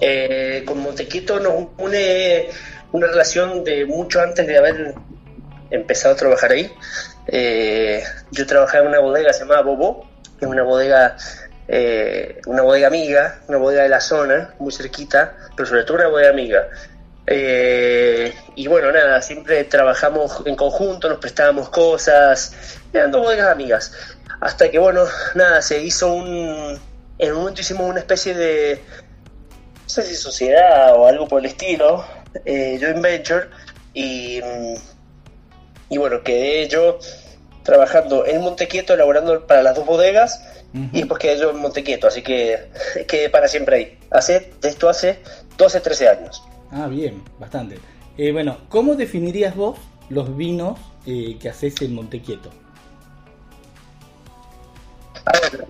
Eh, con Montequito nos une una relación de mucho antes de haber empezado a trabajar ahí. Eh, yo trabajaba en una bodega se llamaba Bobo, que es una bodega, eh, una bodega amiga, una bodega de la zona, muy cerquita, pero sobre todo una bodega amiga. Y bueno, nada, siempre trabajamos en conjunto, nos prestábamos cosas, eran dos bodegas amigas. Hasta que, bueno, nada, se hizo un. En un momento hicimos una especie de. No sé si sociedad o algo por el estilo, eh, joint venture, y. mm, Y bueno, quedé yo trabajando en Montequieto, elaborando para las dos bodegas, y después quedé yo en Montequieto, así que quedé para siempre ahí. Hace, esto hace 12, 13 años. Ah, bien, bastante. Eh, bueno, ¿cómo definirías vos los vinos eh, que haces en Montequieto? A ver,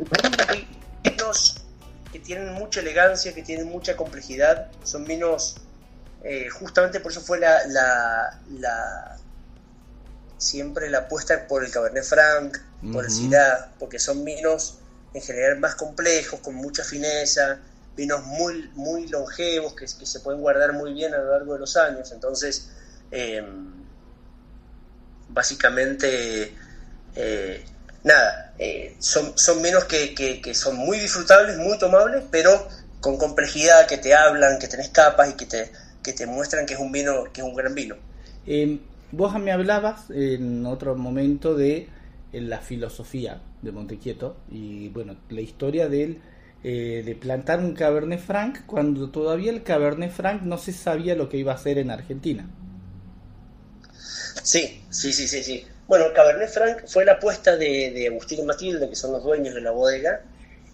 que tienen mucha elegancia, que tienen mucha complejidad. Son vinos, eh, justamente por eso fue la, la, la- siempre la apuesta por el Cabernet Franc, por el. Syrah, porque son vinos en general más complejos, con mucha fineza, vinos muy, muy longevos que, que se pueden guardar muy bien a lo largo de los años. Entonces, eh, básicamente, eh, nada, eh, son, son vinos que, que- que son muy disfrutables, muy tomables, pero con complejidad, que te hablan, que tenés capas y que te, que te muestran que es un vino, que es un gran vino. Eh, vos me hablabas en otro momento de la filosofía de Montequieto y bueno, la historia de él, eh, de plantar un Cabernet Franc cuando todavía el Cabernet Franc no se sabía lo que iba a hacer en Argentina. Sí, sí, sí, sí, sí. Bueno, Cabernet Franc fue la apuesta de, de Agustín y Matilde, que son los dueños de la bodega.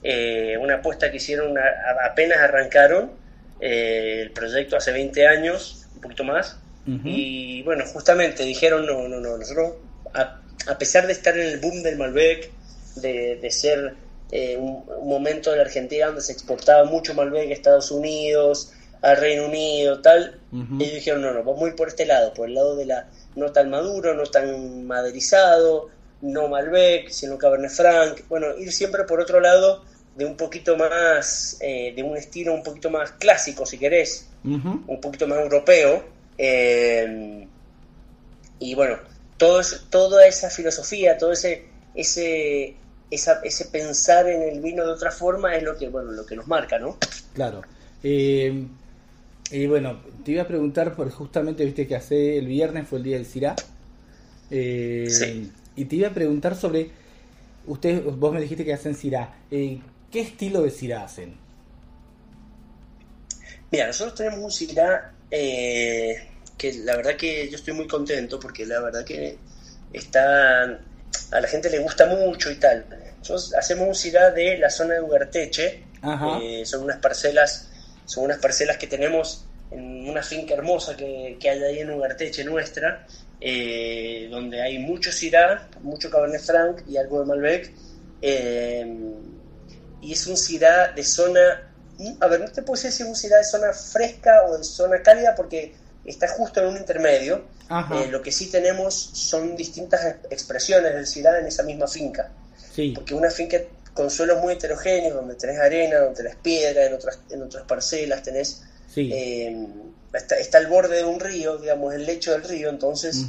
Eh, una apuesta que hicieron a- a- apenas arrancaron eh, el proyecto hace 20 años, un poquito más. Y bueno, justamente dijeron, no, no, no, nosotros, a, a pesar de estar en el boom del Malbec, de, de ser eh, un, un momento de la Argentina donde se exportaba mucho Malbec a Estados Unidos, al Reino Unido, tal, Ujú. ellos dijeron, no, no, vamos a ir por este lado, por el lado de la no tan maduro, no tan maderizado, no Malbec, sino Cabernet Franc, bueno, ir siempre por otro lado de un poquito más, eh, de un estilo un poquito más clásico, si querés, un poquito más europeo. eh, y bueno, todo toda esa filosofía, todo ese, ese, esa- ese pensar en el vino de otra forma es lo que, bueno, lo que nos marca, ¿no? Claro. Eh, y bueno, te iba a preguntar por justamente, viste que hace el viernes fue el día del Cirá. Eh, Sí. Y te iba a preguntar sobre, usted, vos me dijiste que hacen Cirá. Eh, ¿Qué estilo de Cirá hacen? Mira, nosotros tenemos un Syrah eh, que la verdad que yo estoy muy contento porque la verdad que está a la gente le gusta mucho y tal. Nosotros hacemos un Syrah de la zona de Ugarteche, Ajá. eh, son unas parcelas, son unas parcelas que tenemos en una finca hermosa que, que hay ahí en Ugarteche nuestra, eh, donde hay mucho Syrah, mucho Cabernet Franc y algo de Malbec. Eh, y es un Syrah de zona, a ver, no te puedo decir si es un Syrah de zona fresca o de zona cálida porque está justo en un intermedio. Eh, lo que sí tenemos son distintas ex- expresiones del Syrah en esa misma finca. Sí. Porque una finca con suelos muy heterogéneos, donde tenés arena, donde tenés piedra, en otras, en otras parcelas tenés... Sí. eh, está, está el borde de un río, digamos, el lecho del río, entonces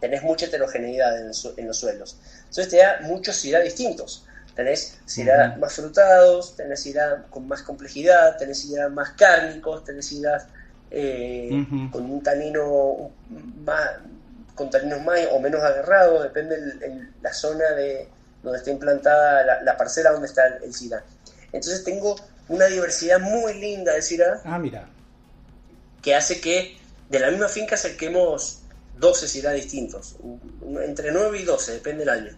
tenés mucha heterogeneidad en, el su- en los suelos. Entonces te da muchos Syrah distintos. Tenés Ujú. más frutados, tenés Syrah con más complejidad, tenés Syrah más cárnicos, tenés Syrah eh, con un tanino más, con taninos más o menos agarrados, depende el- el- la zona de donde está implantada la, la parcela donde está el, el Syrah. Entonces tengo una diversidad muy linda de Syrah Ah, mira. que hace que de la misma finca saquemos 12 Syrah distintos, entre 9 y 12, depende del año.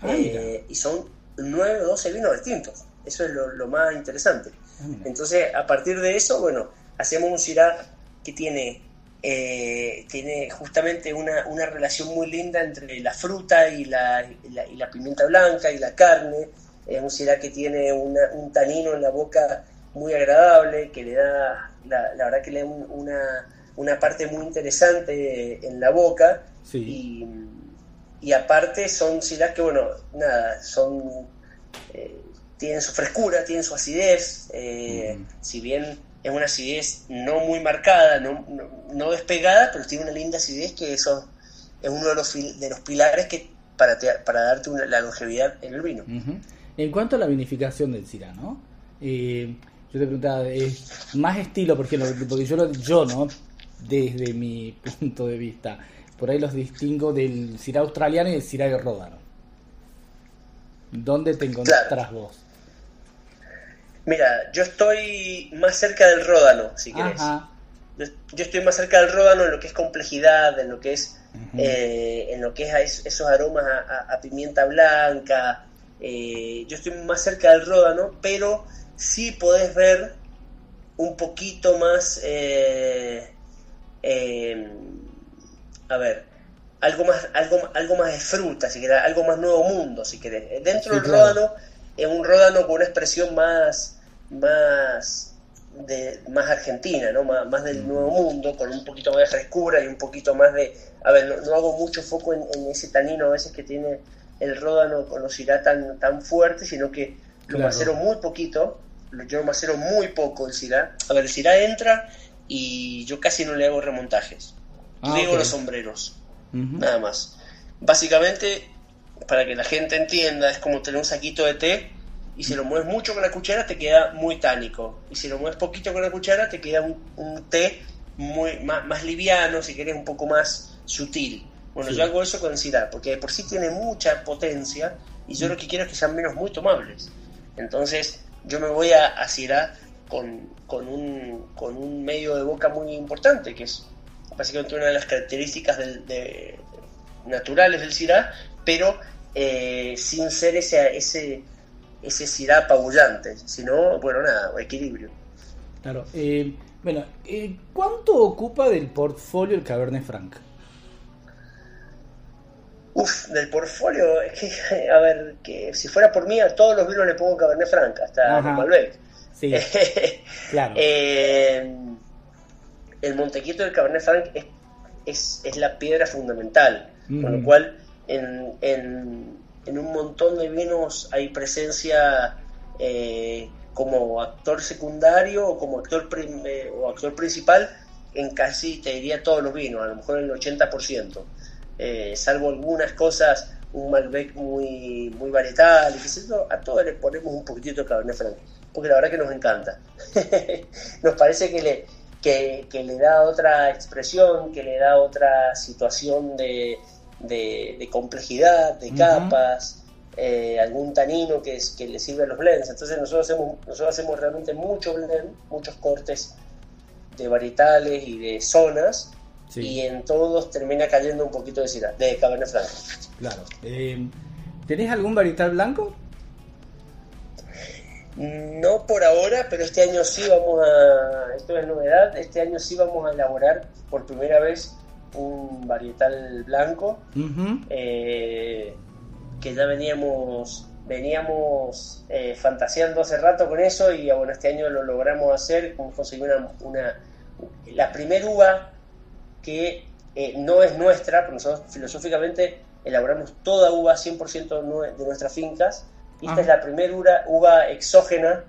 Ah, Eh, y son 9 o 12 vinos distintos. Eso es lo, lo más interesante. Ah. Entonces, a partir de eso, bueno, hacemos un Syrah que tiene, eh, tiene justamente una, una relación muy linda entre la fruta y la, y la, y la pimienta blanca y la carne. Es un Syrah que tiene una- un tanino en la boca muy agradable, que le da, la, la verdad que le da un- una, una parte muy interesante en la boca. Sí. Y, y aparte son Syrah que, bueno, nada, son eh, tienen su frescura, tienen su acidez, eh, Ujú. si bien es una acidez no muy marcada, no, no, no despegada, pero tiene una linda acidez que eso es uno de los, fil- de los pilares que para, te- para darte una- la longevidad en el vino. En cuanto a la vinificación del Syrah, ¿no? Eh, yo te preguntaba, ¿es más estilo, por ejemplo, porque yo, lo- yo, ¿no? Desde mi punto de vista, por ahí los distingo del Syrah australiano y del Syrah de Ródano. ¿Dónde te encontrás Claro. vos? Mira, yo estoy más cerca del ródano, si querés. Ajá. Yo, estoy más cerca del ródano en lo que es complejidad, en lo que es, eh, en lo que es esos aromas a, a- a pimienta blanca. eh, yo estoy más cerca del ródano, pero sí podés ver un poquito más, eh, eh, a ver, algo más, algo, algo más de fruta, si querés, algo más nuevo mundo, si querés. Dentro Sí, del claro. ródano es un ródano con una expresión más, más, de, más argentina, ¿no? Más, más del nuevo mundo, con un poquito más de frescura y un poquito más de... A ver, no, no hago mucho foco en, en ese tanino a veces que tiene el ródano con los irá tan, tan fuerte, sino que lo Claro. macero muy poquito, yo lo macero muy poco el cirá. A ver, el entra y yo casi no le hago remontajes. Ah, Riego ok. los sombreros nada más. Básicamente, para que la gente entienda, es como tener un saquito de té y si lo mueves mucho con la cuchara te queda muy tánico. Y si lo mueves poquito con la cuchara te queda un, un té muy más, más liviano, si querés un poco más sutil. Bueno, Sí. yo hago eso con el porque de por sí tiene mucha potencia y yo lo que quiero es que sean menos muy tomables. Entonces, yo me voy a, a con, con, un, con un medio de boca muy importante, que es básicamente una de las características del, de, naturales del Syrah, pero eh, sin ser ese, ese, ese Syrah apabullante, sino, bueno, nada, equilibrio. Claro. eh, bueno, eh, ¿cuánto ocupa del portfolio el Cabernet Franc? Uf, del portfolio, es que, a ver, que si fuera por mí, a todos los vinos le pongo Cabernet Franc, hasta Malbec. Sí, claro. Eh, el Montequito del Cabernet Franc es, es, es la piedra fundamental, con lo cual en, en, en un montón de vinos hay presencia eh, como actor secundario o como actor, eh, o actor principal en casi, te diría, todos los vinos, a lo mejor el 80%, eh, salvo algunas cosas, un Malbec muy, muy varietal, y qué a todos le ponemos un poquitito de Cabernet Franc, porque la verdad que nos encanta. nos parece que le, que le da otra expresión, que le da otra situación de, de, de complejidad, de capas, eh, algún tanino que, es, que le sirve a los blends. Entonces nosotros hacemos, nosotros hacemos realmente mucho blend, muchos cortes de varietales y de zonas, Sí, y en todos termina cayendo un poquito de, Syrah, de Cabernet Franc. claro. Eh, ¿Tenés algún varietal blanco? No por ahora, pero este año sí vamos a, esto es novedad, este año sí vamos a elaborar por primera vez un varietal blanco eh, que ya veníamos veníamos eh, fantaseando hace rato con eso y bueno, este año lo logramos hacer, conseguir una, una la primera uva que eh, no es nuestra, pero nosotros filosóficamente elaboramos toda uva 100% de nuestras fincas y esta Ah. es la primera uva, uva exógena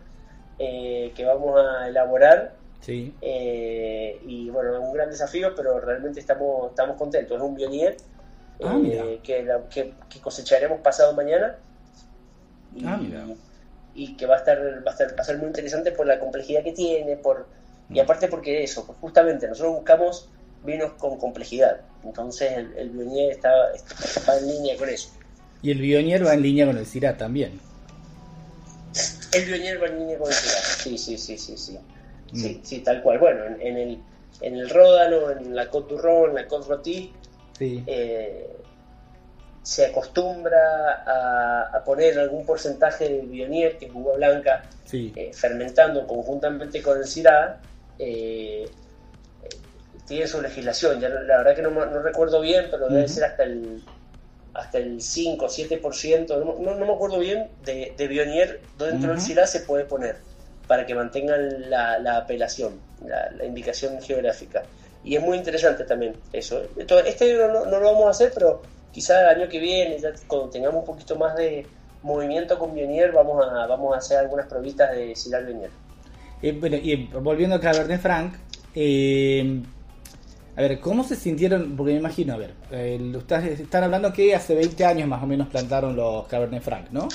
eh, que vamos a elaborar Sí. eh, y bueno, es un gran desafío, pero realmente estamos, estamos contentos. Es un Bionier Ah, eh, que, la- que- que cosecharemos pasado mañana. Y, Ah, mira. y que va a estar va a, estar, va a ser muy interesante por la complejidad que tiene, por Mm. y aparte porque eso, pues justamente nosotros buscamos vinos con complejidad. Entonces el, el Bionier está, está en línea con eso. Y el Bionier va en línea con el Syrah también. El Bionier va en línea con el Syrah. Sí, sí, sí, sí, sí. Sí, sí, tal cual. Bueno, en, en el, en el Ródano, en la Côte en la Côte Sí. eh, se acostumbra a, a poner algún porcentaje de Bionier, que es uva blanca, Sí. eh, fermentando conjuntamente con el Syrah, eh, tiene su legislación. Ya la verdad que no, no recuerdo bien, pero debe ser hasta el hasta el 5 o 7%, no, no, no me acuerdo bien, de, de Bionier dentro del. Syrah se puede poner para que mantengan la, la apelación, la, la indicación geográfica. Y es muy interesante también eso. Entonces, este año no, no lo vamos a hacer, pero quizá el año que viene, ya cuando tengamos un poquito más de movimiento con Bionier, vamos a, vamos a hacer algunas probitas de Syrah Bionier. Eh, bueno, y volviendo a Cabernet Franc, eh, a ver, ¿cómo se sintieron? Porque me imagino, a ver, eh, ustedes están hablando que hace 20 años más o menos plantaron los Cabernet Franc, ¿no?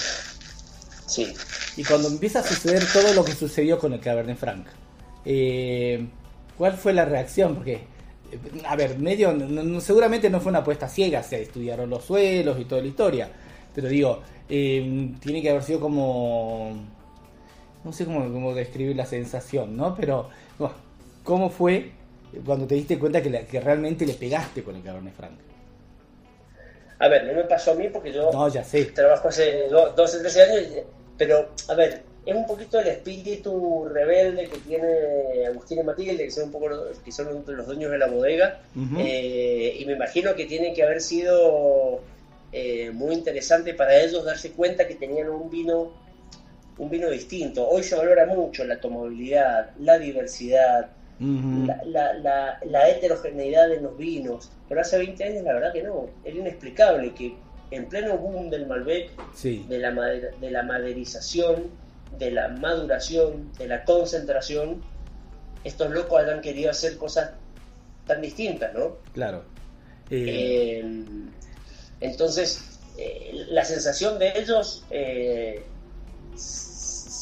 Sí. Y cuando empieza a suceder todo lo que sucedió con el Cabernet Franc, eh, ¿cuál fue la reacción? Porque, eh, a ver, medio, seguramente no fue una apuesta ciega, se estudiaron los suelos y toda la historia, pero digo, eh, tiene que haber sido como, no sé cómo, describir la sensación, ¿no? Pero, ¿cómo fue cuando te diste cuenta que, que realmente le pegaste con el Cabernet Franc? A ver, no me pasó a mí porque yo No, ya sé. trabajo hace do- 12, 13 años, pero, a ver, es un poquito el espíritu rebelde que tiene Agustín y Matilde, que son un poco los, que son los dueños de la bodega, eh, y me imagino que tiene que haber sido eh, muy interesante para ellos darse cuenta que tenían un vino un vino distinto. Hoy se valora mucho la tomabilidad, la diversidad, Ujú. la, la, la, la heterogeneidad de los vinos, pero hace 20 años la verdad que no, era inexplicable que en pleno boom del Malbec Sí, de la, madera- de la maderización, de la maduración, de la concentración, estos locos hayan querido hacer cosas tan distintas, ¿no? claro. Eh, Eh, entonces, eh, la sensación de ellos eh,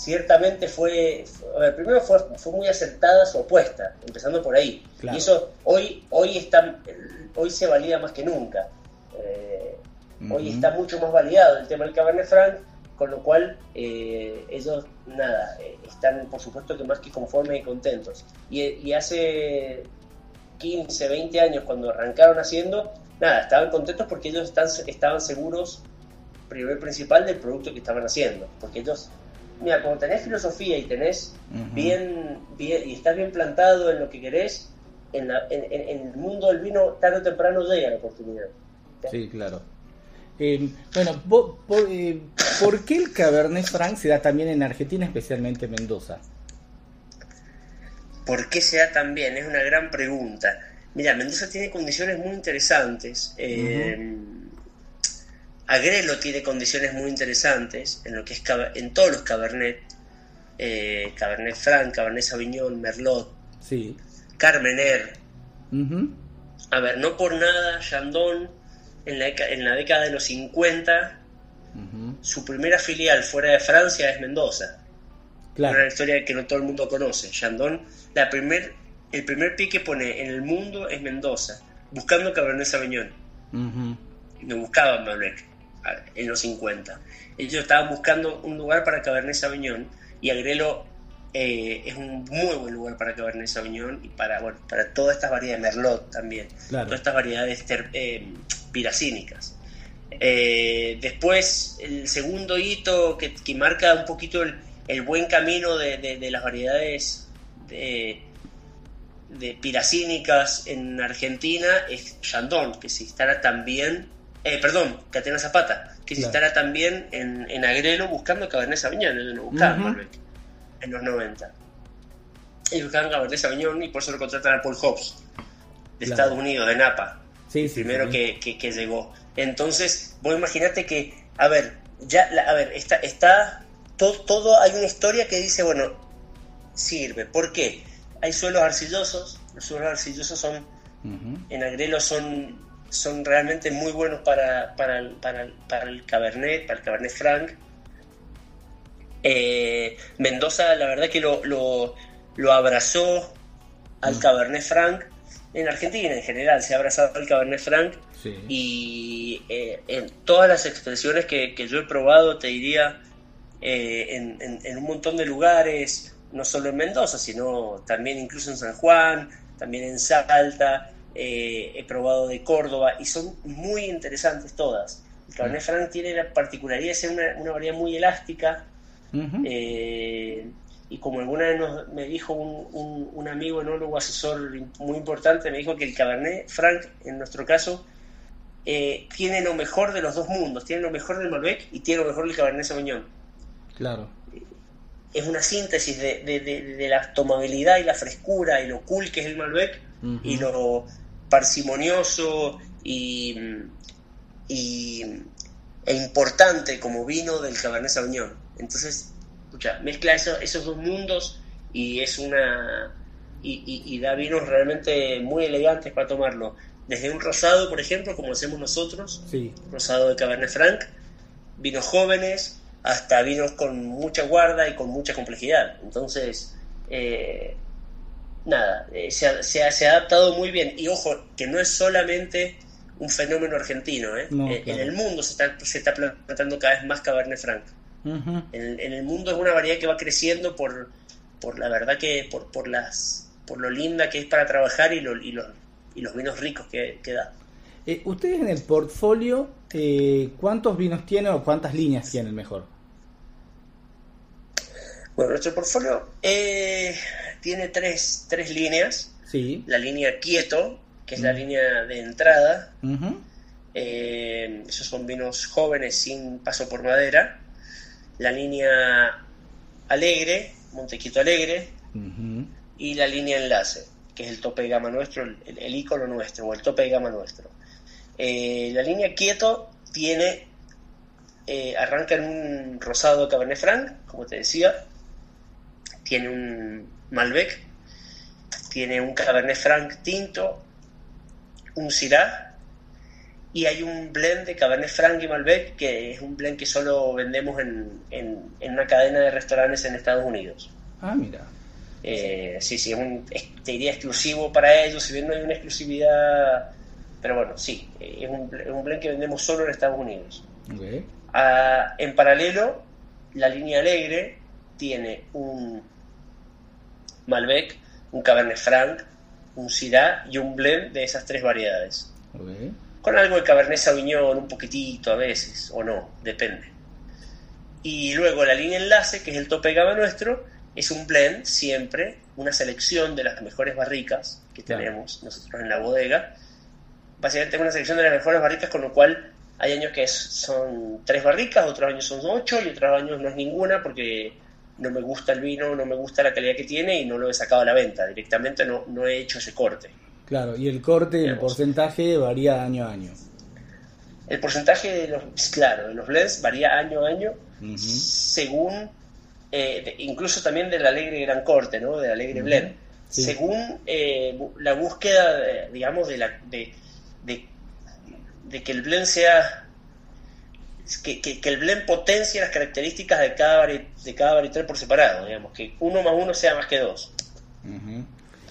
ciertamente fue, a ver, primero fue, fue muy acertada su apuesta, empezando por ahí. Claro. Y eso hoy, hoy, está, hoy se valida más que nunca. Eh, Hoy Ujú. está mucho más validado el tema del Cabernet Franc, con lo cual eh, ellos, nada, eh, están por supuesto que más que conformes y contentos. Y, y hace 15, 20 años cuando arrancaron haciendo, nada, estaban contentos porque ellos están, estaban seguros, primero y principal, del producto que estaban haciendo. Porque ellos, mira, como tenés filosofía y tenés bien, bien, y estás bien plantado en lo que querés, en, la- en- el mundo del vino, tarde o temprano llega la oportunidad. Sí, claro. Eh, bueno, eh, ¿por qué el Cabernet Franc se da también en Argentina, especialmente en Mendoza? ¿Por qué se da tan bien? Es una gran pregunta. Mira, Mendoza tiene condiciones muy interesantes. eh, Agrelo tiene condiciones muy interesantes en lo que es en todos los Cabernet. eh, Cabernet Franc, Cabernet Sauvignon, Merlot, Sí. Carmener. A ver, no por nada, Chandon en la, en la década de los 50, Ujú. su primera filial fuera de Francia es Mendoza. Una Claro. historia que no todo el mundo conoce. Chandon, la primer, el primer pie que pone en el mundo es Mendoza, buscando Cabernet Sauvignon. No buscaban Malbec en los 50. Ellos estaban buscando un lugar para Cabernet Sauvignon y Agrelo eh, es un muy buen lugar para Cabernet Sauvignon y para, bueno, para todas estas variedades, Merlot también, Claro. todas estas variedades ter- eh, piracínicas. Eh, después, el segundo hito que, que marca un poquito el, el buen camino de, de- de las variedades de, de piracínicas en Argentina es Chandon, que se instala también, eh, perdón, Catena Zapata, que se Claro. instala también en, en Agrelo buscando Cabernet Sauvignon, ellos no buscaban Ujú. Malbec en los 90. Ellos buscaban Cabernet Sauvignon y por eso lo contratan a Paul Hobbs, de Claro. Estados Unidos, de Napa Sí, sí, primero sí. Que, que- que llegó. Entonces, vos imaginate que, a ver, ya, la- a ver, está, está todo, todo, hay una historia que dice, bueno, sirve. ¿Por qué? Hay suelos arcillosos, los suelos arcillosos son, en Agrelo son, son realmente muy buenos para, para, el, para, el- para el Cabernet, para el Cabernet Franc. Eh, Mendoza, la verdad que lo, lo, lo abrazó al Mm. Cabernet Franc. En Argentina en general se ha abrazado al Cabernet Franc Sí. y eh, en todas las expresiones que, que yo he probado, te diría, eh, en, en- en un montón de lugares, no solo en Mendoza, sino también incluso en San Juan, también en Salta, eh, he probado de Córdoba y son muy interesantes todas. El Cabernet Franc tiene la particularidad de ser una, una variedad muy elástica, eh, y como alguna vez nos- me dijo un, un- un amigo enólogo asesor muy importante, me dijo que el Cabernet Franc, en nuestro caso, eh, tiene lo mejor de los dos mundos, tiene lo mejor del Malbec y tiene lo mejor del Cabernet Sauvignon. Claro. Es una síntesis de, de- de- de la tomabilidad y la frescura y lo cool que es el Malbec y lo parsimonioso y, y- e importante como vino del Cabernet Sauvignon. Entonces, escucha, mezcla eso- esos dos mundos y es una y, y- y da vinos realmente muy elegantes para tomarlo. Desde un rosado, por ejemplo, como hacemos nosotros, Sí. rosado de Cabernet Franc, vinos jóvenes, hasta vinos con mucha guarda y con mucha complejidad. Entonces, eh, nada, eh, se, ha, se ha- se ha adaptado muy bien. Y ojo, que no es solamente un fenómeno argentino. ¿eh? No, Eh, claro. En el mundo se está, se está plantando cada vez más Cabernet Franc. En, en el mundo es una variedad que va creciendo por, por la verdad que, por, por, las, por lo linda que es para trabajar y, lo- y los, y los vinos ricos que, que da. Eh, Ustedes en el portfolio, eh, ¿cuántos vinos tienen o cuántas líneas tienen mejor? Bueno, nuestro portfolio eh, tiene tres, tres líneas. Sí. La línea Quieto, que es la Mm. línea de entrada. Eh, esos son vinos jóvenes sin paso por madera. La línea Alegre, Montequito Alegre. Y la línea Enlace, que es el tope de gama nuestro, el, el- icono nuestro, o el tope de gama nuestro. Eh, la línea Quieto tiene, eh, arranca en un rosado Cabernet Franc, como te decía, tiene un Malbec, tiene un Cabernet Franc tinto, un Syrah, y hay un blend de Cabernet Franc y Malbec, que es un blend que solo vendemos en, en- en una cadena de restaurantes en Estados Unidos. Ah, mira. Eh, sí, sí, es un, es- te diría exclusivo para ellos, si bien no hay una exclusividad, pero bueno, sí, es un, es un blend que vendemos solo en Estados Unidos. Ok. Ah, en paralelo, la línea Alegre tiene un Malbec, un Cabernet Franc, un Syrah y un blend de esas tres variedades. Con algo de Cabernet Sauvignon, un poquitito a veces, o no, depende. Y luego la línea enlace, que es el tope de gama nuestro, es un blend siempre, una selección de las mejores barricas que Claro. tenemos nosotros en la bodega. Básicamente es una selección de las mejores barricas, con lo cual hay años que son tres barricas, otros años son ocho y otros años no es ninguna porque no me gusta el vino, no me gusta la calidad que tiene y no lo he sacado a la venta. Directamente no, no he hecho ese corte. Claro, y el corte, el porcentaje varía año a año. El porcentaje de los, claro, de los blends varía año a año según, eh, de- incluso también del alegre gran corte, ¿no? Del alegre blend. Sí. Según eh, la búsqueda, de- digamos, de, la, de, de, de que el blend sea, que, que- que el blend potencie las características de cada, vari- de cada varietal por separado, digamos, que uno más uno sea más que dos. Ujú.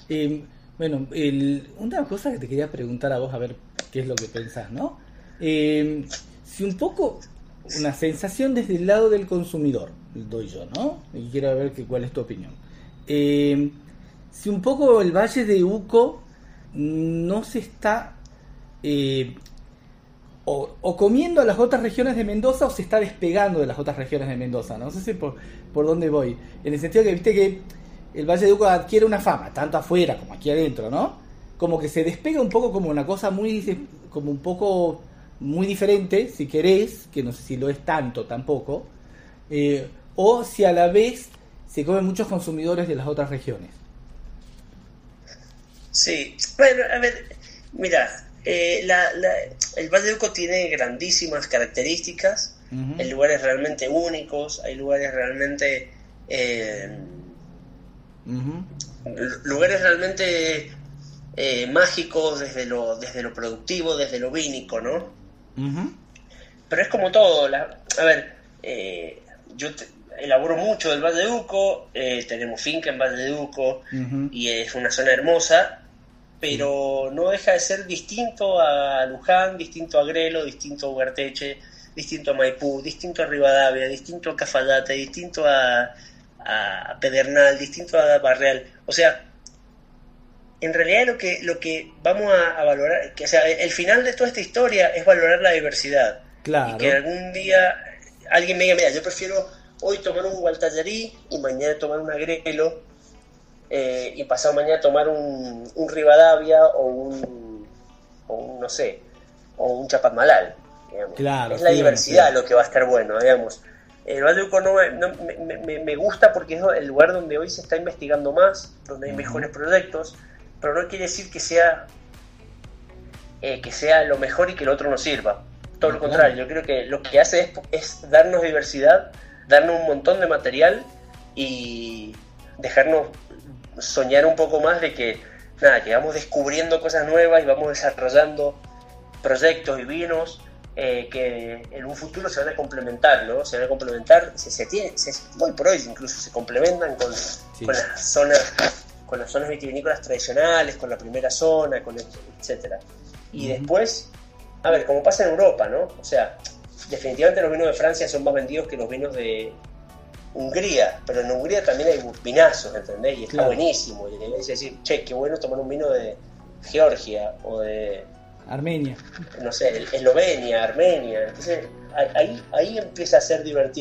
Eh, bueno, el- una cosa que te quería preguntar a vos, a ver qué es lo que pensás, ¿no? Eh, si un poco una sensación desde el lado del consumidor, doy yo, ¿no? Y quiero ver que, cuál es tu opinión. Eh, si un poco el Valle de Uco no se está eh, o, comiendo a las otras regiones de Mendoza o se está despegando de las otras regiones de Mendoza. No sé si por, por dónde voy. En el sentido que viste que el Valle de Uco adquiere una fama, tanto afuera como aquí adentro, ¿no? Como que se despega un poco como una cosa muy, como un poco muy diferente, si querés, que no sé si lo es tanto tampoco, eh, o si a la vez se comen muchos consumidores de las otras regiones. Sí, bueno, a ver, mira, eh, la, la- el Valle de Uco tiene grandísimas características, hay lugares realmente únicos, hay lugares realmente... eh, lugares realmente eh, mágicos desde lo, desde lo productivo, desde lo vínico, ¿no? Pero es como todo, la- a ver, eh, yo te- elaboro mucho del Valle de Uco, eh, tenemos finca en Valle de Uco y es una zona hermosa, pero no deja de ser distinto a Luján, distinto a Grelo, distinto a Ugarteche, distinto a Maipú, distinto a Rivadavia, distinto a Cafayate, distinto a, a Pedernal, distinto a Barreal. O sea, en realidad lo que, lo que vamos a, a valorar, que, o sea, el final de toda esta historia es valorar la diversidad. Claro. Y que algún día alguien me diga, mira, yo prefiero hoy tomar un Gualtallarí y mañana tomar un Agrelo eh, y pasado mañana tomar un, un Rivadavia o un, o un, no sé, o un Chapadmalal. digamos. Claro, es la sí, diversidad lo que va a estar bueno, digamos. El Valle de Uco no, me- no- me, me- me gusta porque es el lugar donde hoy se está investigando más, donde hay mejores proyectos, pero no quiere decir que sea eh, que sea lo mejor y que el otro no sirva. Todo lo contrario, yo creo que lo que hace es, es darnos diversidad, darnos un montón de material y dejarnos soñar un poco más de que, nada, que vamos descubriendo cosas nuevas y vamos desarrollando proyectos y vinos eh, que en un futuro se van a complementar, ¿no? Se van a complementar, se, se tiene, se, hoy por hoy incluso se complementan con, Sí. con las zonas con las zonas vitivinícolas tradicionales, con la primera zona, con etcétera. Y Ujú. después, a ver, como pasa en Europa, ¿no? O sea, definitivamente los vinos de Francia son más vendidos que los vinos de Hungría, pero en Hungría también hay vinazos, ¿entendés? Y está Claro. buenísimo. Y es decir, che, qué bueno tomar un vino de Georgia o de, Armenia. no sé, Eslovenia, Armenia. Entonces, ahí, ahí empieza a ser divertido.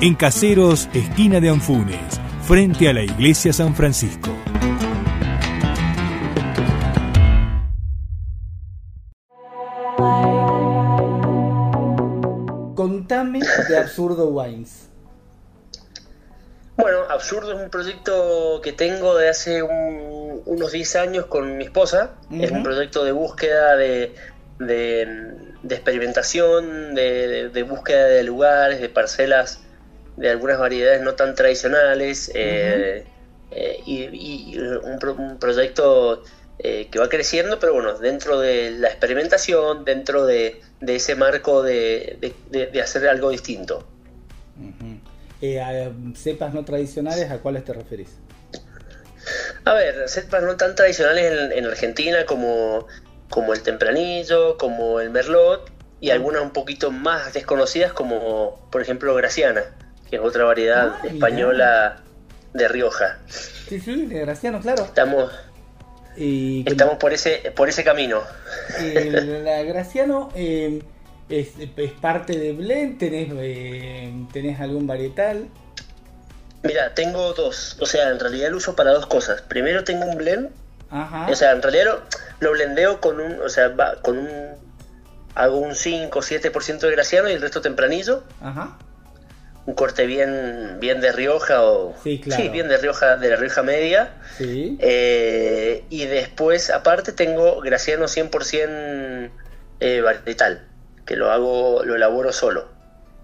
En Caseros, esquina de Anfunes, frente a la iglesia San Francisco. Contame de Absurdo Wines. Bueno, Absurdo es un proyecto que tengo de hace un- unos 10 años con mi esposa. Es un proyecto de búsqueda, de, de- de experimentación, de, de- de búsqueda de lugares, de parcelas, de algunas variedades no tan tradicionales. eh, eh, y, y un, pro- un proyecto eh, que va creciendo, pero bueno, dentro de la experimentación, dentro de, de ese marco de- de- de- de hacer algo distinto. Eh, a, cepas no tradicionales, ¿a cuáles te referís? A ver, cepas no tan tradicionales en, en Argentina como, como el tempranillo, como el merlot y algunas un poquito más desconocidas como por ejemplo Graciana, que es otra variedad Ah, española de Rioja. Sí, sí, de Graciano, claro. Estamos, Y estamos por ese, por ese camino. eh, la Graciano eh, es, es parte de Blend, tenés, eh, tenés algún varietal. Mira, tengo dos, o sea, en realidad lo uso para dos cosas. Primero tengo un blend, Ajá. o sea, en realidad lo, lo blendeo con un, o sea, va- con un, hago un 5 o 7% de Graciano y el resto tempranillo. Ajá. Un corte bien bien de Rioja o Sí, claro. bien de Rioja de la Rioja media Sí. Eh, y después aparte tengo Graciano 100% eh, varietal que lo hago lo elaboro solo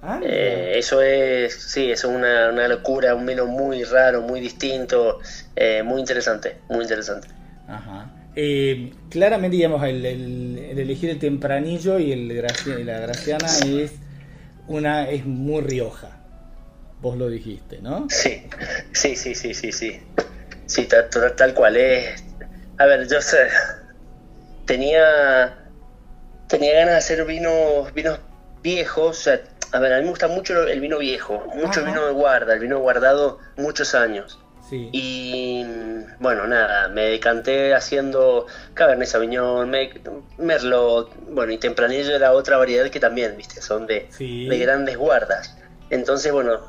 Ah, Eh, eso es sí eso es una, una locura un vino muy raro muy distinto eh, muy interesante muy interesante Ajá. eh, claramente, digamos, el, el- el elegir el tempranillo y el la Graciana es una es muy Rioja. Vos lo dijiste, ¿no? Sí, sí, sí, sí, sí, sí. Sí, tal, tal- tal cual es. A ver, yo sé, tenía tenía ganas de hacer vinos vinos viejos. O sea, a ver, a mí me gusta mucho el vino viejo, mucho Ajá. vino de guarda, el vino guardado muchos años. Sí. Y bueno, nada, me decanté haciendo Cabernet Sauvignon, Me- Merlot, bueno, y Tempranillo era otra variedad que también, viste, son de, Sí. de grandes guardas. Entonces, bueno,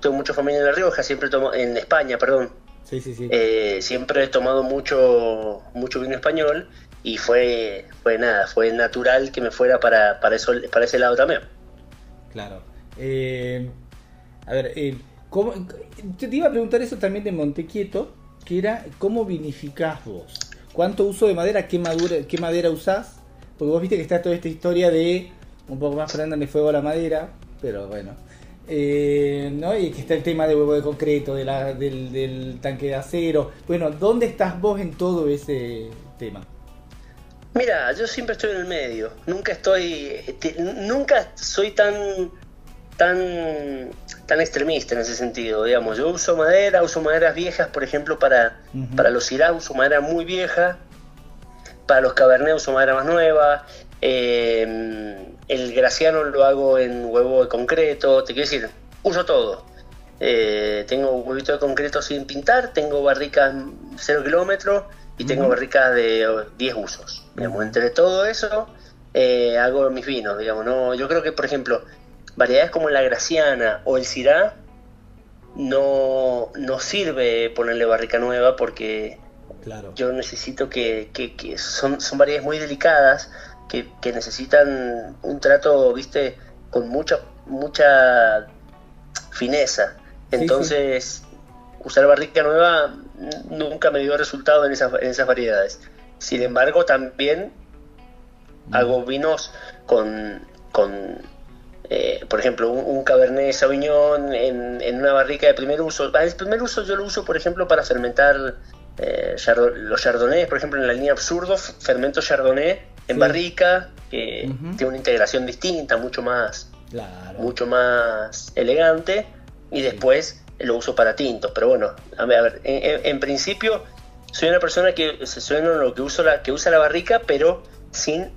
tengo mucha familia en La Rioja, siempre tomo, en España, perdón, Sí, sí, sí. eh, siempre he tomado mucho, mucho vino español y fue, fue nada, fue natural que me fuera para, para, eso, para ese lado también. Claro. Eh, a ver, eh, ¿cómo- te iba a preguntar eso también de Montequieto, que era cómo vinificás vos. ¿Cuánto uso de madera? ¿Qué, madura, qué madera usás? Porque vos viste que está toda esta historia de un poco más prendan fuego a la madera, pero bueno. Eh, ¿no? Y que está el tema de huevo de concreto, de la- del, del tanque de acero. Bueno, ¿dónde estás vos en todo ese tema? Mira, yo siempre estoy en el medio. Nunca estoy, te- nunca soy tan, tan, tan extremista en ese sentido. Digamos, yo uso madera, uso maderas viejas, por ejemplo, para, para los Syrah uso madera muy vieja, para los Cabernet uso madera más nueva. Eh, el Graciano lo hago en huevo de concreto. Te quiero decir, uso todo. Eh, tengo huevito de concreto sin pintar, tengo barricas 0 kilómetros y tengo barricas de eh, 10 usos. Digamos, entre todo eso eh, hago mis vinos, digamos, no, yo creo que por ejemplo, variedades como la Graciana o el Syrah no, no sirve ponerle barrica nueva porque Claro. yo necesito que, que- que son, son variedades muy delicadas que, que necesitan un trato, viste, con mucha, mucha fineza. Sí, Entonces, usar barrica nueva nunca me dio resultado en esas, en esas variedades. Sin embargo, también hago vinos con, con eh, por ejemplo, un, un Cabernet Sauvignon en, en una barrica de primer uso. Ah, El primer uso yo lo uso, por ejemplo, para fermentar eh, los chardonnays, por ejemplo, en la línea Absurdo, fermento chardonnay en Sí. barrica, que tiene una integración distinta, mucho más, Claro. mucho más elegante, y después lo uso para tintos. Pero bueno, a ver, en, en- en principio soy una persona que suena lo que uso la, que usa la barrica, pero sin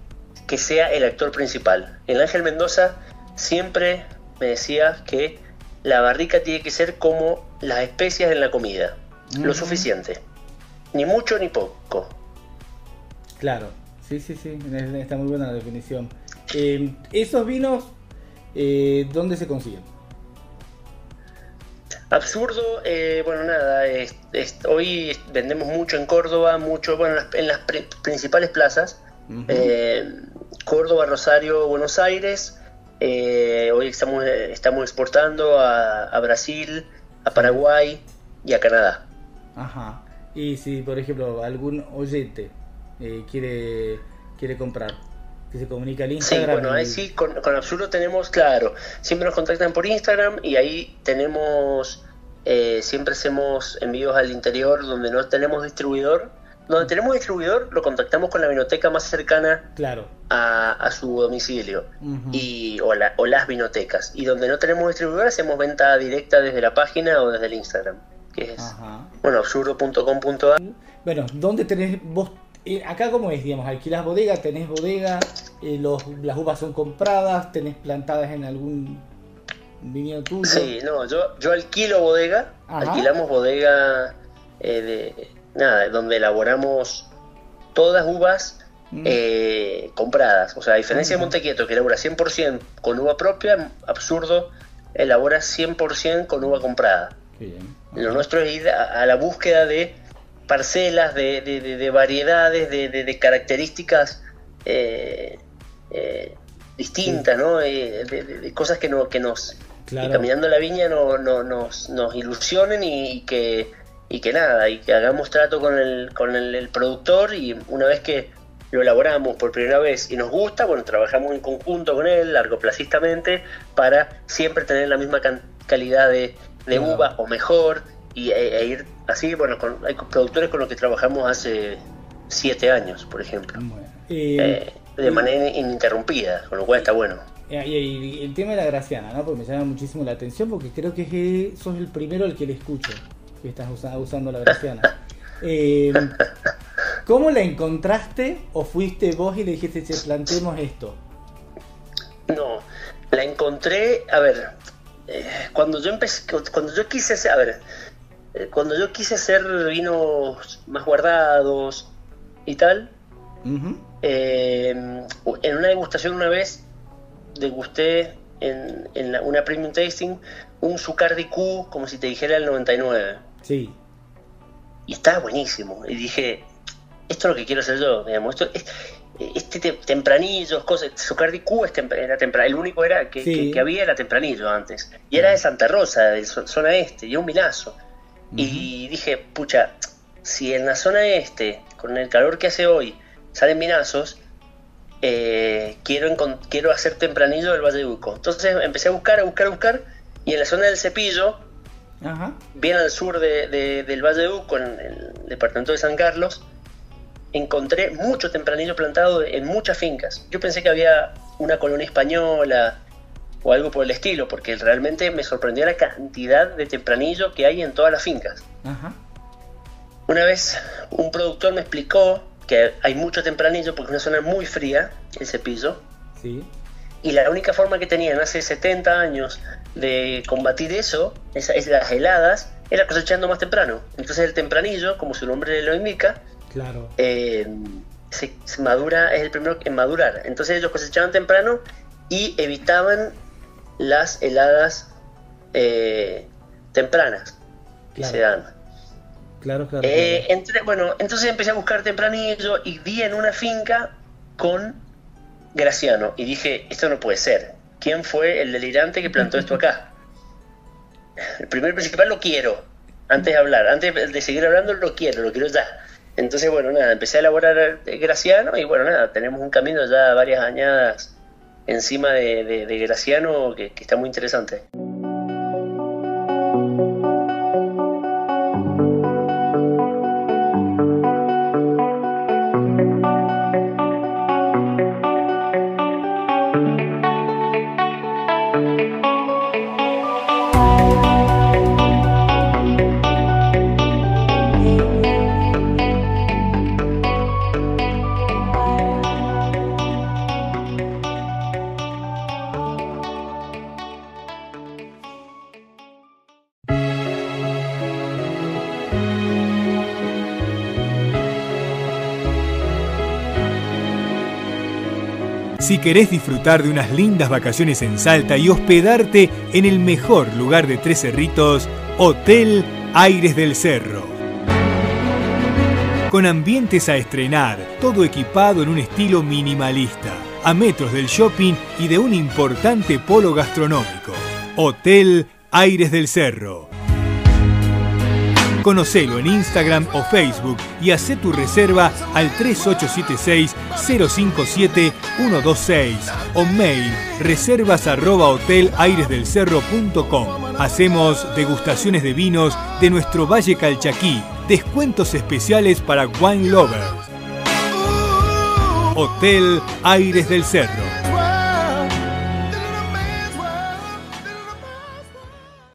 que sea el actor principal. El Ángel Mendoza siempre me decía que la barrica tiene que ser como las especias en la comida, lo suficiente, ni mucho ni poco. Claro, sí, sí, sí, está muy buena la definición. Eh, esos vinos, eh, ¿dónde se consiguen? Absurdo, eh, bueno, nada, es- es- hoy vendemos mucho en Córdoba, mucho, bueno, en las, en las pri- principales plazas, eh, Córdoba, Rosario, Buenos Aires, eh, hoy estamos, estamos exportando a, a Brasil, a Paraguay y a Canadá. Ajá. Y si, por ejemplo, algún oyente eh, quiere quiere comprar, que se comunica al Sí, Instagram. bueno, ahí sí, con, con Absurdo tenemos, claro, siempre nos contactan por Instagram y ahí tenemos, eh, siempre hacemos envíos al interior donde no tenemos distribuidor. Donde tenemos distribuidor, lo contactamos con la vinoteca más cercana Claro. a, a su domicilio y, o, la- o las vinotecas. Y donde no tenemos distribuidor, hacemos venta directa desde la página o desde el Instagram, que es, Ajá. bueno, absurdo.com.ar. Bueno, ¿dónde tenés vos? Eh, acá, ¿cómo es? Digamos, alquilás bodega, tenés bodega, eh, los, las uvas son compradas, tenés plantadas en algún viñedo tuyo. Sí, no, yo, yo alquilo bodega, Ajá. alquilamos bodega eh, de nada, donde elaboramos todas uvas Mm. eh, compradas. O sea, a diferencia de Ajá. Montequieto, que elabora 100% con uva propia, absurdo, elabora 100% con uva comprada. Bien. Lo nuestro es ir a, a la búsqueda de parcelas, de, de- de- de variedades, de, de- de características eh, eh, distintas, ¿no? Eh, de, cosas que, no, que nos, Claro. caminando la viña no, no- nos, nos ilusionen y, y que, y que nada, y que hagamos trato con el, con el, el productor y una vez que lo elaboramos por primera vez y nos gusta, bueno, trabajamos en conjunto con él, largoplacistamente, para siempre tener la misma calidad de, de Claro. uva o mejor y, e, e ir así, bueno, con, hay productores con los que trabajamos hace siete años, por ejemplo, Bueno, eh, eh, de manera ininterrumpida, con lo cual está bueno. y, y el tema de la Graciana, ¿no? Porque me llama muchísimo la atención porque creo que es que sos el primero al que le escucho que estás usa- usando la Graciana. Eh, ¿Cómo la encontraste o fuiste vos y le dijiste, che, plantemos esto? No, la encontré, a ver, eh, cuando yo empecé, cuando yo quise hacer, a ver, eh, cuando yo quise hacer vinos más guardados y tal, eh, en una degustación una vez degusté en, en la- una premium tasting un Zucardi Q como si te dijera el 99 Sí, y estaba buenísimo. Y dije esto es lo que quiero hacer yo digamos esto es este te- cosas Zucardi Q es tempra- era tempra- el único era que, Sí. que- que había era tempranillo antes. Y era de Santa Rosa de zo- zona este y un milazo y dije pucha si en la zona este con el calor que hace hoy salen minazos eh, quiero, quiero hacer tempranillo del Valle de Uco. Entonces empecé a buscar, a buscar, a buscar, y en la zona del Cepillo, bien al sur de- de- del Valle de Uco, en el departamento de San Carlos, encontré mucho tempranillo plantado en muchas fincas. Yo pensé que había una colonia española o algo por el estilo, porque realmente me sorprendió la cantidad de tempranillo que hay en todas las fincas. ajá. Una vez un productor me explicó que hay mucho tempranillo porque es una zona muy fría, el cepillo, Sí, y la única forma que tenían hace 70 años de combatir eso, esa- es las heladas, era cosechando más temprano. Entonces el tempranillo, como su nombre lo indica, claro. eh, se, se madura, es el primero en madurar. Entonces ellos cosechaban temprano y evitaban las heladas eh, tempranas que Claro. se dan. Claro, claro. Eh, claro. bueno, entonces empecé a buscar tempranillo y vi en una finca con Graciano y dije, esto no puede ser. ¿Quién fue el delirante que plantó esto acá? El primer principal lo quiero, antes de hablar, antes de seguir hablando lo quiero, lo quiero ya. Entonces, bueno, nada, empecé a elaborar eh, Graciano y bueno, nada, tenemos un camino ya varias añadas encima de, de- Graciano que está muy interesante. Si querés disfrutar de unas lindas vacaciones en Salta y hospedarte en el mejor lugar de Tres Cerritos, Hotel Aires del Cerro. Con ambientes a estrenar, todo equipado en un estilo minimalista, a metros del shopping y de un importante polo gastronómico. Hotel Aires del Cerro. Conocelo en Instagram o Facebook y haz tu reserva al 3876-057-126 o mail reservas arroba hotelairesdelcerro.com. Hacemos degustaciones de vinos de nuestro Valle Calchaquí, descuentos especiales para wine lovers. Hotel Aires del Cerro.